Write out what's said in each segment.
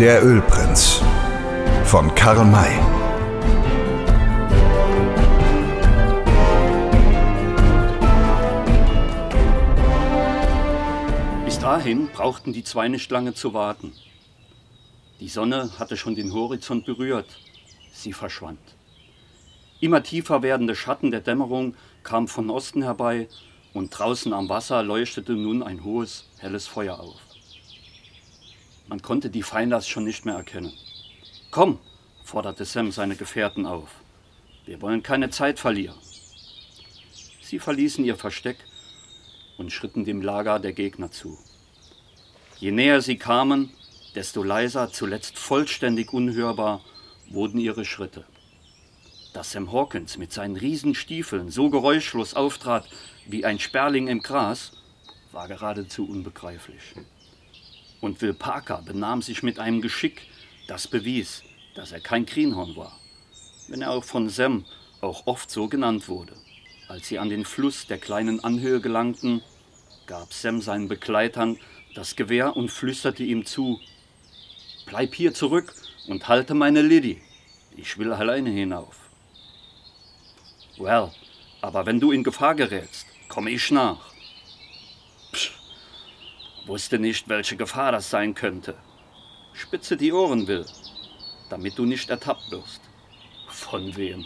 Der Ölprinz von Karl May. Bis dahin brauchten die zwei nicht lange zu warten. Die Sonne hatte schon den Horizont berührt. Sie verschwand. Immer tiefer werdende Schatten der Dämmerung kamen von Osten herbei und draußen am Wasser leuchtete nun ein hohes, helles Feuer auf. Man konnte die Feinders schon nicht mehr erkennen. Komm, forderte Sam seine Gefährten auf. Wir wollen keine Zeit verlieren. Sie verließen ihr Versteck und schritten dem Lager der Gegner zu. Je näher sie kamen, desto leiser, zuletzt vollständig unhörbar, wurden ihre Schritte. Dass Sam Hawkins mit seinen Riesenstiefeln so geräuschlos auftrat wie ein Sperling im Gras, war geradezu unbegreiflich. Und Will Parker benahm sich mit einem Geschick, das bewies, dass er kein Greenhorn war, wenn er auch von Sam auch oft so genannt wurde. Als sie an den Fluss der kleinen Anhöhe gelangten, gab Sam seinen Begleitern das Gewehr und flüsterte ihm zu, Bleib hier zurück und halte meine Liddy. Ich will alleine hinauf. Well, aber wenn du in Gefahr gerätst, komme ich nach. Wusste nicht, welche Gefahr das sein könnte. Spitze die Ohren, Will, damit du nicht ertappt wirst. Von wem?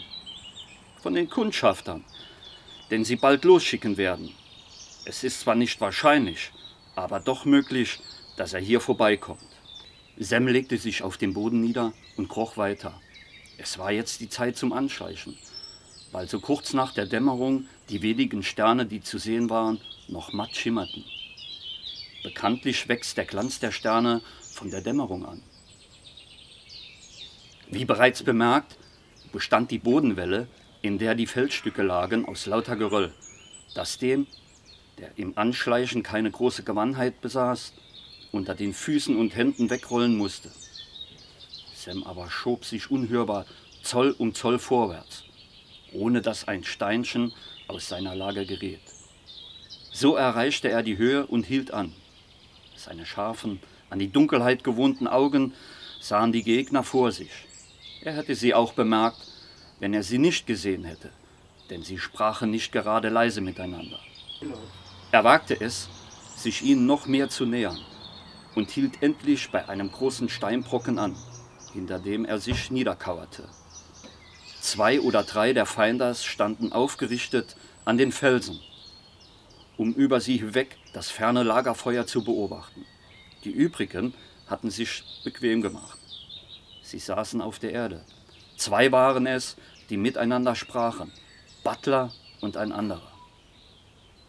Von den Kundschaftern, den sie bald losschicken werden. Es ist zwar nicht wahrscheinlich, aber doch möglich, dass er hier vorbeikommt. Sam legte sich auf den Boden nieder und kroch weiter. Es war jetzt die Zeit zum Anschleichen weil so kurz nach der Dämmerung die wenigen Sterne, die zu sehen waren, noch matt schimmerten. Bekanntlich wächst der Glanz der Sterne von der Dämmerung an. Wie bereits bemerkt, bestand die Bodenwelle, in der die Felsstücke lagen, aus lauter Geröll, das dem, der im Anschleichen keine große Gewandheit besaß, unter den Füßen und Händen wegrollen musste. Sam aber schob sich unhörbar Zoll um Zoll vorwärts ohne dass ein Steinchen aus seiner Lage geriet. So erreichte er die Höhe und hielt an. Seine scharfen, an die Dunkelheit gewohnten Augen sahen die Gegner vor sich. Er hätte sie auch bemerkt, wenn er sie nicht gesehen hätte, denn sie sprachen nicht gerade leise miteinander. Er wagte es, sich ihnen noch mehr zu nähern und hielt endlich bei einem großen Steinbrocken an, hinter dem er sich niederkauerte. Zwei oder drei der Feinders standen aufgerichtet an den Felsen, um über sie hinweg das ferne Lagerfeuer zu beobachten. Die übrigen hatten sich bequem gemacht. Sie saßen auf der Erde. Zwei waren es, die miteinander sprachen, Butler und ein anderer.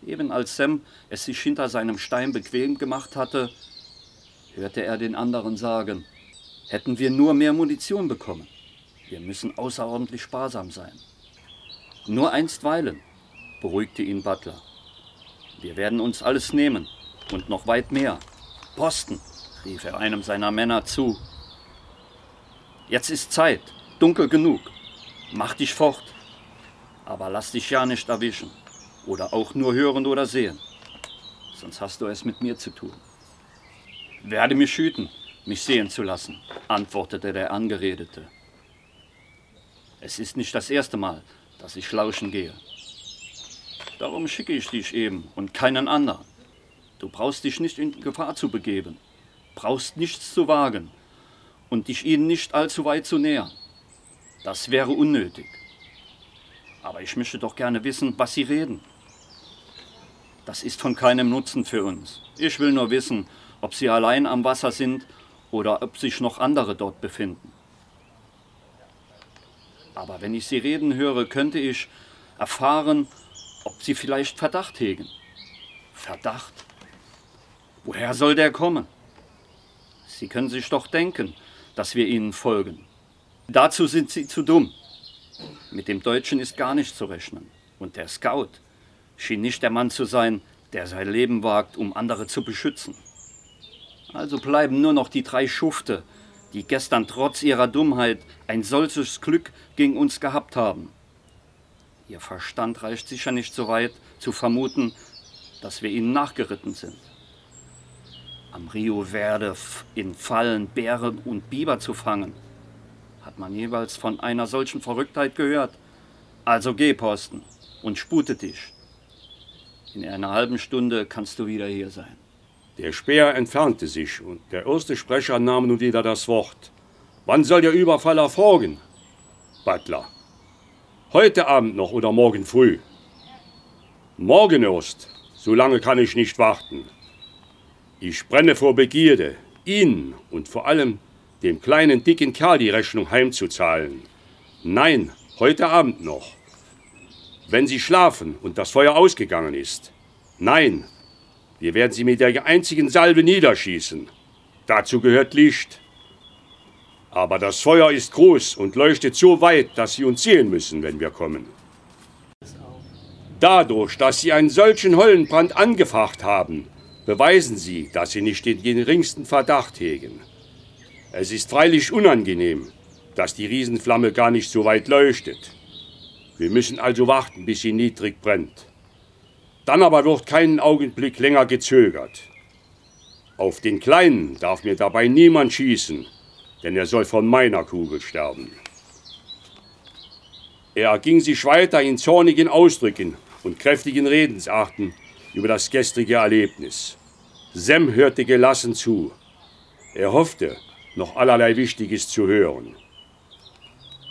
Eben als Sam es sich hinter seinem Stein bequem gemacht hatte, hörte er den anderen sagen, hätten wir nur mehr Munition bekommen. Wir müssen außerordentlich sparsam sein. Nur einstweilen, beruhigte ihn Butler. Wir werden uns alles nehmen und noch weit mehr. Posten, rief er einem seiner Männer zu. Jetzt ist Zeit, dunkel genug. Mach dich fort, aber lass dich ja nicht erwischen oder auch nur hören oder sehen. Sonst hast du es mit mir zu tun. Werde mich hüten, mich sehen zu lassen, antwortete der Angeredete. Es ist nicht das erste Mal, dass ich lauschen gehe. Darum schicke ich dich eben und keinen anderen. Du brauchst dich nicht in Gefahr zu begeben, brauchst nichts zu wagen und dich ihnen nicht allzu weit zu nähern. Das wäre unnötig. Aber ich möchte doch gerne wissen, was sie reden. Das ist von keinem Nutzen für uns. Ich will nur wissen, ob sie allein am Wasser sind oder ob sich noch andere dort befinden. Aber wenn ich sie reden höre, könnte ich erfahren, ob sie vielleicht Verdacht hegen. Verdacht? Woher soll der kommen? Sie können sich doch denken, dass wir ihnen folgen. Dazu sind sie zu dumm. Mit dem Deutschen ist gar nicht zu rechnen. Und der Scout schien nicht der Mann zu sein, der sein Leben wagt, um andere zu beschützen. Also bleiben nur noch die drei Schufte, die gestern trotz ihrer Dummheit ein solches Glück gegen uns gehabt haben. Ihr Verstand reicht sicher nicht so weit, zu vermuten, dass wir ihnen nachgeritten sind. am Rio Verde in Fallen Bären und Biber zu fangen. Hat man jeweils von einer solchen Verrücktheit gehört? Also geh, Posten, und spute dich. In einer halben Stunde kannst du wieder hier sein. Der Speer entfernte sich und der erste Sprecher nahm nun wieder das Wort. Wann soll der Überfall erfolgen? Butler. Heute Abend noch oder morgen früh? Morgen erst. So lange kann ich nicht warten. Ich brenne vor Begierde, Ihnen und vor allem dem kleinen dicken Kerl die Rechnung heimzuzahlen. Nein, heute Abend noch. Wenn Sie schlafen und das Feuer ausgegangen ist. Nein, wir werden Sie mit der einzigen Salve niederschießen. Dazu gehört Licht. Aber das Feuer ist groß und leuchtet so weit, dass Sie uns sehen müssen, wenn wir kommen. Dadurch, dass Sie einen solchen Höllenbrand angefacht haben, beweisen Sie, dass Sie nicht den geringsten Verdacht hegen. Es ist freilich unangenehm, dass die Riesenflamme gar nicht so weit leuchtet. Wir müssen also warten, bis sie niedrig brennt. Dann aber wird keinen Augenblick länger gezögert. Auf den Kleinen darf mir dabei niemand schießen, denn er soll von meiner Kugel sterben. Er erging sich weiter in zornigen Ausdrücken und kräftigen Redensarten über das gestrige Erlebnis. Sem hörte gelassen zu. Er hoffte, noch allerlei Wichtiges zu hören.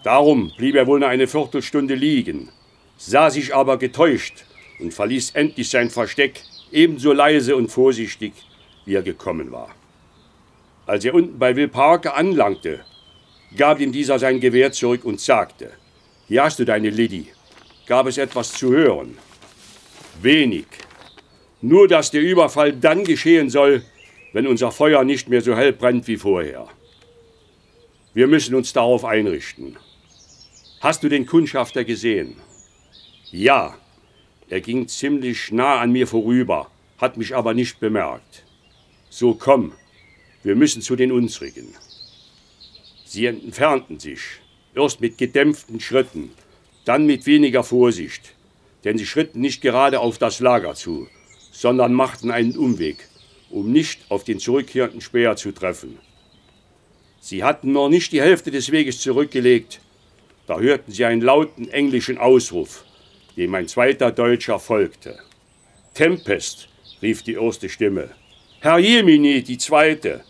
Darum blieb er wohl noch eine Viertelstunde liegen, sah sich aber getäuscht und verließ endlich sein Versteck ebenso leise und vorsichtig, wie er gekommen war. Als er unten bei Will Parker anlangte, gab ihm dieser sein Gewehr zurück und sagte, hier hast du deine Liddy. Gab es etwas zu hören? Wenig. Nur, dass der Überfall dann geschehen soll, wenn unser Feuer nicht mehr so hell brennt wie vorher. Wir müssen uns darauf einrichten. Hast du den Kundschafter gesehen? Ja. Er ging ziemlich nah an mir vorüber, hat mich aber nicht bemerkt. So komm, wir müssen zu den unsrigen. Sie entfernten sich, erst mit gedämpften Schritten, dann mit weniger Vorsicht, denn sie schritten nicht gerade auf das Lager zu, sondern machten einen Umweg, um nicht auf den zurückkehrenden Speer zu treffen. Sie hatten noch nicht die Hälfte des Weges zurückgelegt, da hörten sie einen lauten englischen Ausruf, dem ein zweiter Deutscher folgte. Tempest, rief die erste Stimme. Herr Jemini, die zweite.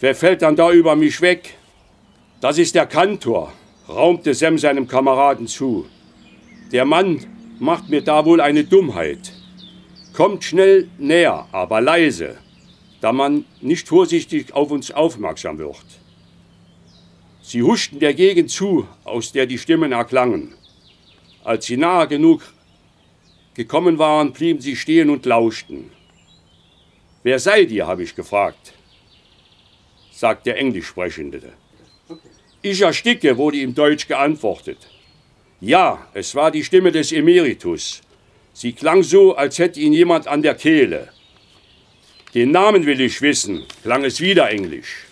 Wer fällt dann da über mich weg? Das ist der Kantor, raumte Sem seinem Kameraden zu. Der Mann macht mir da wohl eine Dummheit. Kommt schnell näher, aber leise, da man nicht vorsichtig auf uns aufmerksam wird. Sie huschten der Gegend zu, aus der die Stimmen erklangen. Als sie nahe genug gekommen waren, blieben sie stehen und lauschten. Wer seid ihr, habe ich gefragt, sagt der Englischsprechende. Ich ersticke, wurde ihm Deutsch geantwortet. Ja, es war die Stimme des Emeritus. Sie klang so, als hätte ihn jemand an der Kehle. Den Namen will ich wissen, klang es wieder Englisch.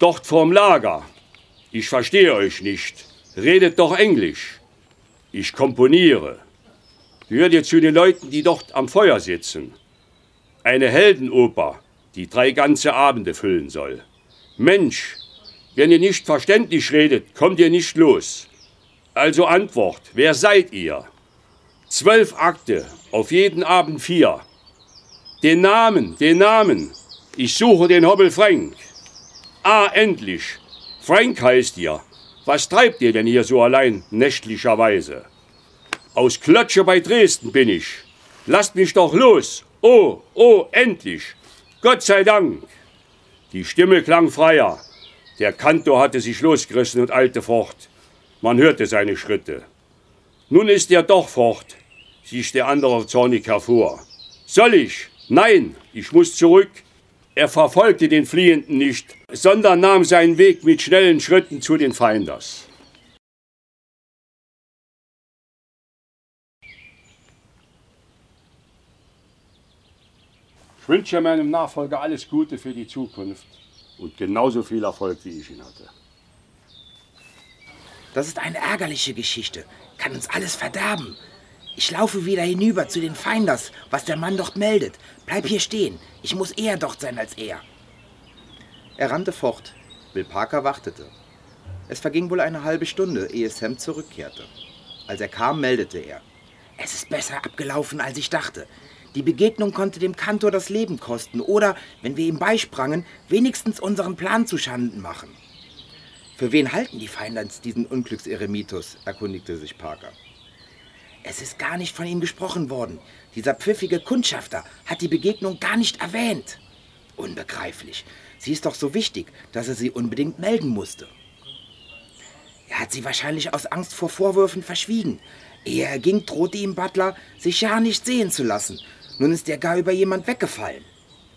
Dort vorm Lager. Ich verstehe euch nicht. Redet doch Englisch. Ich komponiere. Hört ihr zu den Leuten, die dort am Feuer sitzen. Eine Heldenoper, die drei ganze Abende füllen soll. Mensch, wenn ihr nicht verständlich redet, kommt ihr nicht los. Also Antwort, wer seid ihr? Zwölf Akte, auf jeden Abend vier. Den Namen, den Namen. Ich suche den Hobbel Frank. Ah, endlich! Frank heißt ihr. Was treibt ihr denn hier so allein nächtlicherweise? Aus Klötsche bei Dresden bin ich. Lasst mich doch los. Oh, oh, endlich. Gott sei Dank. Die Stimme klang freier. Der Kantor hatte sich losgerissen und eilte fort. Man hörte seine Schritte. Nun ist er doch fort, stieß der andere zornig hervor. Soll ich? Nein, ich muss zurück. Er verfolgte den Fliehenden nicht, sondern nahm seinen Weg mit schnellen Schritten zu den Feinders. Ich wünsche meinem Nachfolger alles Gute für die Zukunft und genauso viel Erfolg, wie ich ihn hatte. Das ist eine ärgerliche Geschichte, kann uns alles verderben. Ich laufe wieder hinüber zu den Feinders, was der Mann dort meldet. Bleib hier stehen. Ich muss eher dort sein als er. Er rannte fort. Bill Parker wartete. Es verging wohl eine halbe Stunde, ehe Sam zurückkehrte. Als er kam, meldete er. Es ist besser abgelaufen, als ich dachte. Die Begegnung konnte dem Kantor das Leben kosten oder, wenn wir ihm beisprangen, wenigstens unseren Plan zu Schanden machen. Für wen halten die Feinde diesen Unglückseremitus? erkundigte sich Parker. Es ist gar nicht von ihm gesprochen worden. Dieser pfiffige Kundschafter hat die Begegnung gar nicht erwähnt. Unbegreiflich. Sie ist doch so wichtig, dass er sie unbedingt melden musste. Er hat sie wahrscheinlich aus Angst vor Vorwürfen verschwiegen. Ehe er ging, drohte ihm Butler, sich ja nicht sehen zu lassen. Nun ist er gar über jemand weggefallen.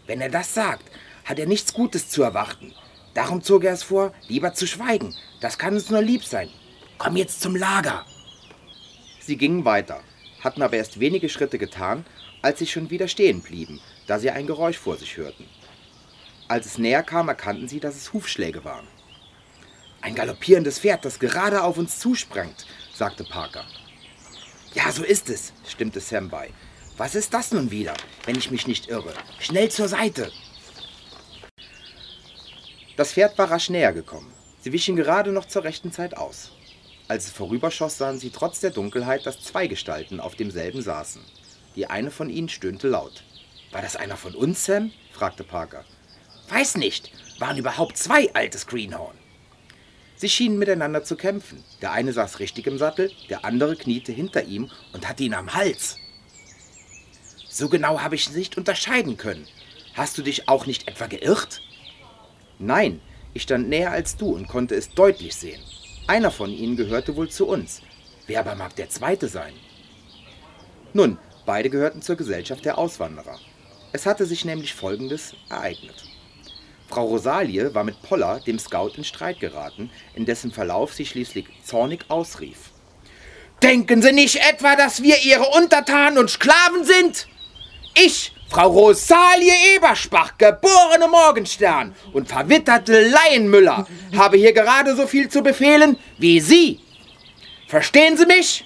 Wenn er das sagt, hat er nichts Gutes zu erwarten. Darum zog er es vor, lieber zu schweigen. Das kann uns nur lieb sein. Komm jetzt zum Lager. Sie gingen weiter, hatten aber erst wenige Schritte getan, als sie schon wieder stehen blieben, da sie ein Geräusch vor sich hörten. Als es näher kam, erkannten sie, dass es Hufschläge waren. Ein galoppierendes Pferd, das gerade auf uns zusprengt, sagte Parker. Ja, so ist es, stimmte Sam bei. Was ist das nun wieder, wenn ich mich nicht irre? Schnell zur Seite! Das Pferd war rasch näher gekommen. Sie wichen gerade noch zur rechten Zeit aus. Als es vorüberschoss, sahen sie trotz der Dunkelheit, dass zwei Gestalten auf demselben saßen. Die eine von ihnen stöhnte laut. War das einer von uns, Sam? fragte Parker. Weiß nicht. Waren überhaupt zwei altes Greenhorn. Sie schienen miteinander zu kämpfen. Der eine saß richtig im Sattel, der andere kniete hinter ihm und hatte ihn am Hals. So genau habe ich nicht unterscheiden können. Hast du dich auch nicht etwa geirrt? Nein, ich stand näher als du und konnte es deutlich sehen. Einer von ihnen gehörte wohl zu uns. Wer aber mag der zweite sein? Nun, beide gehörten zur Gesellschaft der Auswanderer. Es hatte sich nämlich Folgendes ereignet. Frau Rosalie war mit Poller, dem Scout, in Streit geraten, in dessen Verlauf sie schließlich zornig ausrief. Denken Sie nicht etwa, dass wir Ihre Untertanen und Sklaven sind? Ich, Frau Rosalie Eberspach, geborene Morgenstern und verwitterte Laienmüller, habe hier gerade so viel zu befehlen wie Sie. Verstehen Sie mich?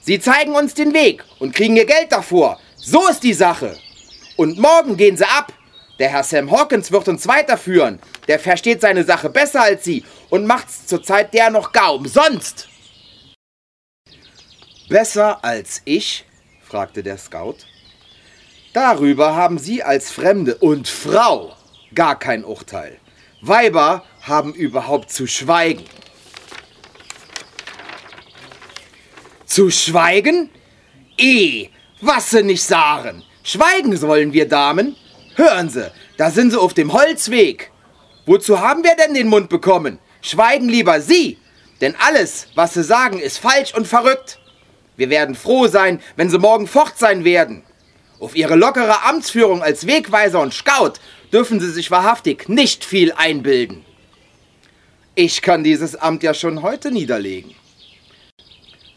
Sie zeigen uns den Weg und kriegen Ihr Geld davor. So ist die Sache. Und morgen gehen Sie ab der Herr Sam Hawkins wird uns weiterführen. Der versteht seine Sache besser als Sie und macht's zurzeit der noch gar umsonst. Besser als ich? fragte der Scout. Darüber haben Sie als Fremde und Frau gar kein Urteil. Weiber haben überhaupt zu schweigen. Zu schweigen? Eh, was sie nicht sagen. Schweigen sollen wir, Damen. Hören Sie, da sind Sie auf dem Holzweg. Wozu haben wir denn den Mund bekommen? Schweigen lieber Sie, denn alles, was Sie sagen, ist falsch und verrückt. Wir werden froh sein, wenn Sie morgen fort sein werden. Auf Ihre lockere Amtsführung als Wegweiser und Scout dürfen Sie sich wahrhaftig nicht viel einbilden. Ich kann dieses Amt ja schon heute niederlegen.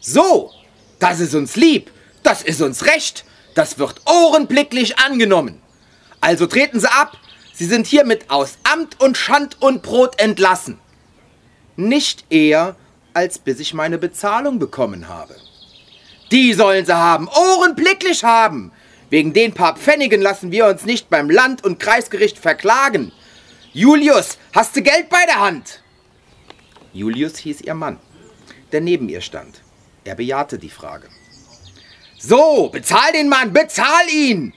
So, das ist uns lieb, das ist uns recht, das wird ohrenblicklich angenommen. Also treten Sie ab. Sie sind hiermit aus Amt und Schand und Brot entlassen. Nicht eher, als bis ich meine Bezahlung bekommen habe. Die sollen sie haben, ohrenblicklich haben. Wegen den paar Pfennigen lassen wir uns nicht beim Land- und Kreisgericht verklagen. Julius, hast du Geld bei der Hand? Julius hieß ihr Mann, der neben ihr stand. Er bejahte die Frage. So, bezahl den Mann, bezahl ihn!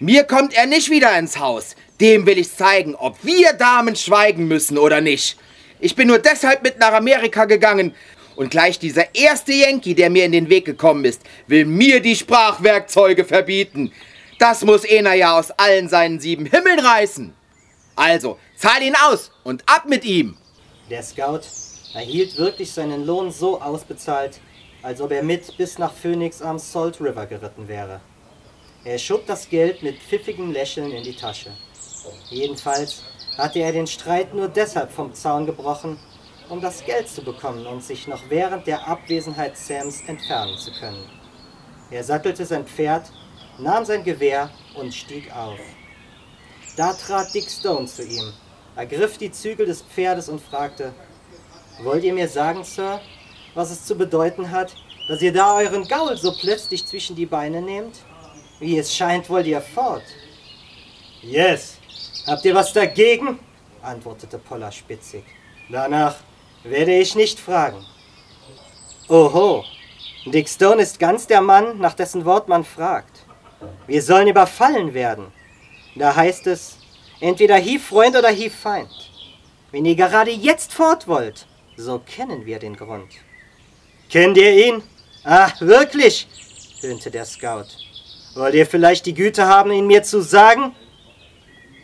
Mir kommt er nicht wieder ins Haus. Dem will ich zeigen, ob wir Damen schweigen müssen oder nicht. Ich bin nur deshalb mit nach Amerika gegangen. Und gleich dieser erste Yankee, der mir in den Weg gekommen ist, will mir die Sprachwerkzeuge verbieten. Das muss einer ja aus allen seinen sieben Himmeln reißen. Also, zahl ihn aus und ab mit ihm. Der Scout erhielt wirklich seinen Lohn so ausbezahlt, als ob er mit bis nach Phoenix am Salt River geritten wäre. Er schob das Geld mit pfiffigem Lächeln in die Tasche. Jedenfalls hatte er den Streit nur deshalb vom Zaun gebrochen, um das Geld zu bekommen und sich noch während der Abwesenheit Sams entfernen zu können. Er sattelte sein Pferd, nahm sein Gewehr und stieg auf. Da trat Dick Stone zu ihm, ergriff die Zügel des Pferdes und fragte, Wollt ihr mir sagen, Sir, was es zu bedeuten hat, dass ihr da euren Gaul so plötzlich zwischen die Beine nehmt? Wie es scheint, wollt ihr fort. Yes. Habt ihr was dagegen? antwortete Poller spitzig. Danach werde ich nicht fragen. Oho, Dick Stone ist ganz der Mann, nach dessen Wort man fragt. Wir sollen überfallen werden. Da heißt es, entweder hief Freund oder hief Feind. Wenn ihr gerade jetzt fort wollt, so kennen wir den Grund. Kennt ihr ihn? Ah, wirklich? höhnte der Scout. Wollt ihr vielleicht die Güte haben, ihn mir zu sagen?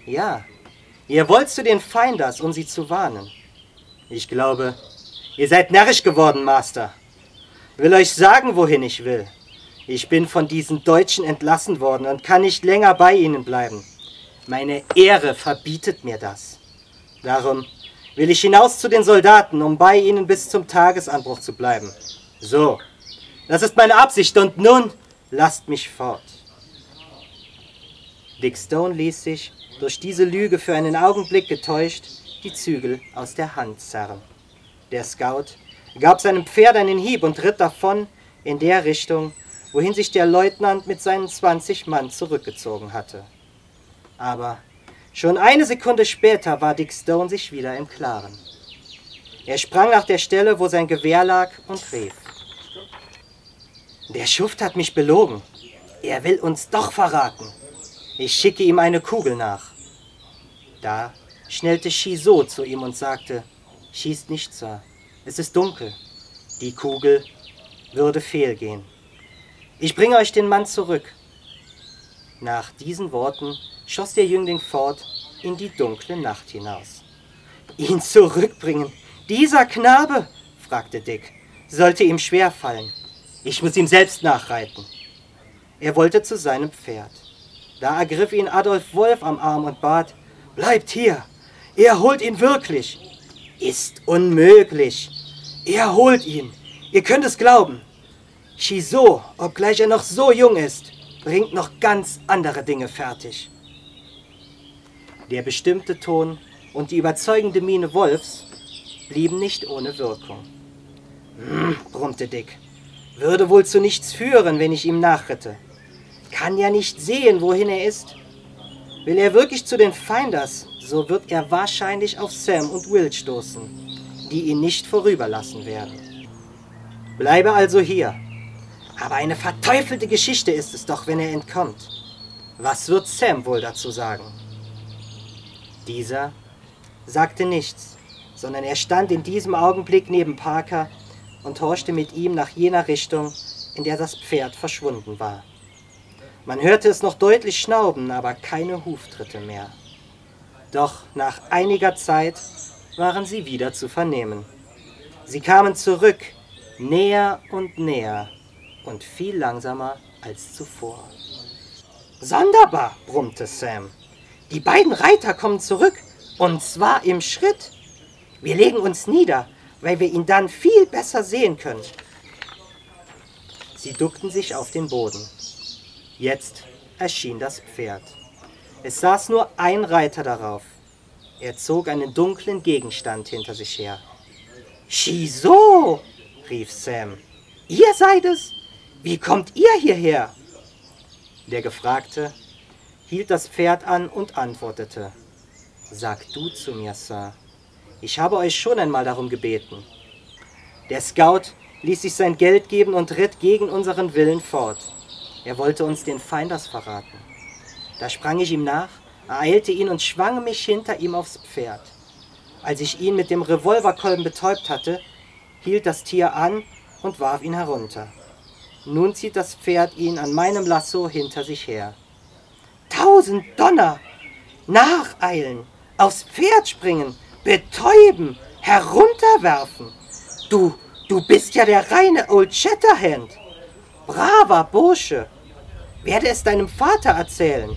Ja, ihr wollt zu den Feinders, um sie zu warnen. Ich glaube, ihr seid närrisch geworden, Master. Will euch sagen, wohin ich will. Ich bin von diesen Deutschen entlassen worden und kann nicht länger bei ihnen bleiben. Meine Ehre verbietet mir das. Darum will ich hinaus zu den Soldaten, um bei ihnen bis zum Tagesanbruch zu bleiben. So, das ist meine Absicht und nun lasst mich fort. Dick Stone ließ sich, durch diese Lüge für einen Augenblick getäuscht, die Zügel aus der Hand zerren. Der Scout gab seinem Pferd einen Hieb und ritt davon in der Richtung, wohin sich der Leutnant mit seinen 20 Mann zurückgezogen hatte. Aber schon eine Sekunde später war Dick Stone sich wieder im Klaren. Er sprang nach der Stelle, wo sein Gewehr lag, und rief. Der Schuft hat mich belogen. Er will uns doch verraten. Ich schicke ihm eine Kugel nach. Da schnellte Shiso zu ihm und sagte, Schießt nicht, Sir. Es ist dunkel. Die Kugel würde fehlgehen. Ich bringe euch den Mann zurück. Nach diesen Worten schoss der Jüngling fort in die dunkle Nacht hinaus. Ihn zurückbringen? Dieser Knabe? fragte Dick. Sollte ihm schwer fallen. Ich muss ihm selbst nachreiten. Er wollte zu seinem Pferd. Da ergriff ihn Adolf Wolf am Arm und bat, Bleibt hier, er holt ihn wirklich. Ist unmöglich. Er holt ihn. Ihr könnt es glauben. Shiso, obgleich er noch so jung ist, bringt noch ganz andere Dinge fertig. Der bestimmte Ton und die überzeugende Miene Wolfs blieben nicht ohne Wirkung. Hm, brummte Dick. Würde wohl zu nichts führen, wenn ich ihm nachritte. Kann ja nicht sehen, wohin er ist. Will er wirklich zu den Feinders, so wird er wahrscheinlich auf Sam und Will stoßen die ihn nicht vorüberlassen werden. Bleibe also hier. Aber eine verteufelte Geschichte ist es doch, wenn er entkommt. Was wird Sam wohl dazu sagen? Dieser sagte nichts, sondern er stand in diesem Augenblick neben Parker und horchte mit ihm nach jener Richtung, in der das Pferd verschwunden war. Man hörte es noch deutlich schnauben, aber keine Huftritte mehr. Doch nach einiger Zeit waren sie wieder zu vernehmen. Sie kamen zurück, näher und näher und viel langsamer als zuvor. Sonderbar, brummte Sam. Die beiden Reiter kommen zurück, und zwar im Schritt. Wir legen uns nieder, weil wir ihn dann viel besser sehen können. Sie duckten sich auf den Boden. Jetzt erschien das Pferd. Es saß nur ein Reiter darauf. Er zog einen dunklen Gegenstand hinter sich her. Shiso! rief Sam. Ihr seid es? Wie kommt ihr hierher? Der Gefragte hielt das Pferd an und antwortete. Sag du zu mir, Sir. Ich habe euch schon einmal darum gebeten. Der Scout ließ sich sein Geld geben und ritt gegen unseren Willen fort. Er wollte uns den Feinders verraten. Da sprang ich ihm nach ereilte ihn und schwang mich hinter ihm aufs Pferd. Als ich ihn mit dem Revolverkolben betäubt hatte, hielt das Tier an und warf ihn herunter. Nun zieht das Pferd ihn an meinem Lasso hinter sich her. Tausend Donner! Nacheilen, aufs Pferd springen, betäuben, herunterwerfen. Du, du bist ja der reine Old Shatterhand. Braver Bursche. Werde es deinem Vater erzählen.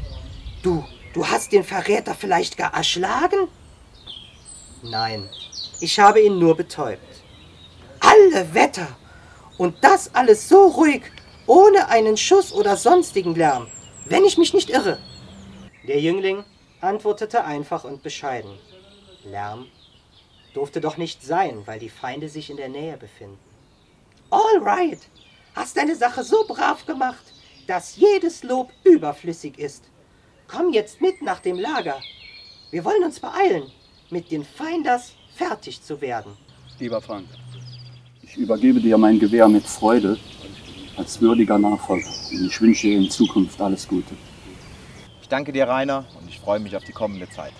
Du, Du hast den Verräter vielleicht gar erschlagen? Nein, ich habe ihn nur betäubt. Alle Wetter! Und das alles so ruhig, ohne einen Schuss oder sonstigen Lärm, wenn ich mich nicht irre. Der Jüngling antwortete einfach und bescheiden. Lärm durfte doch nicht sein, weil die Feinde sich in der Nähe befinden. All right, hast deine Sache so brav gemacht, dass jedes Lob überflüssig ist. Komm jetzt mit nach dem Lager. Wir wollen uns beeilen, mit den Feinders fertig zu werden. Lieber Frank, ich übergebe dir mein Gewehr mit Freude als würdiger Nachfolger und ich wünsche dir in Zukunft alles Gute. Ich danke dir, Rainer, und ich freue mich auf die kommende Zeit.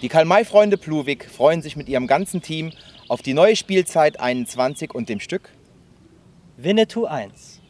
Die Karl-May-Freunde Pluwig freuen sich mit ihrem ganzen Team auf die neue Spielzeit 21 und dem Stück Winnetou 1.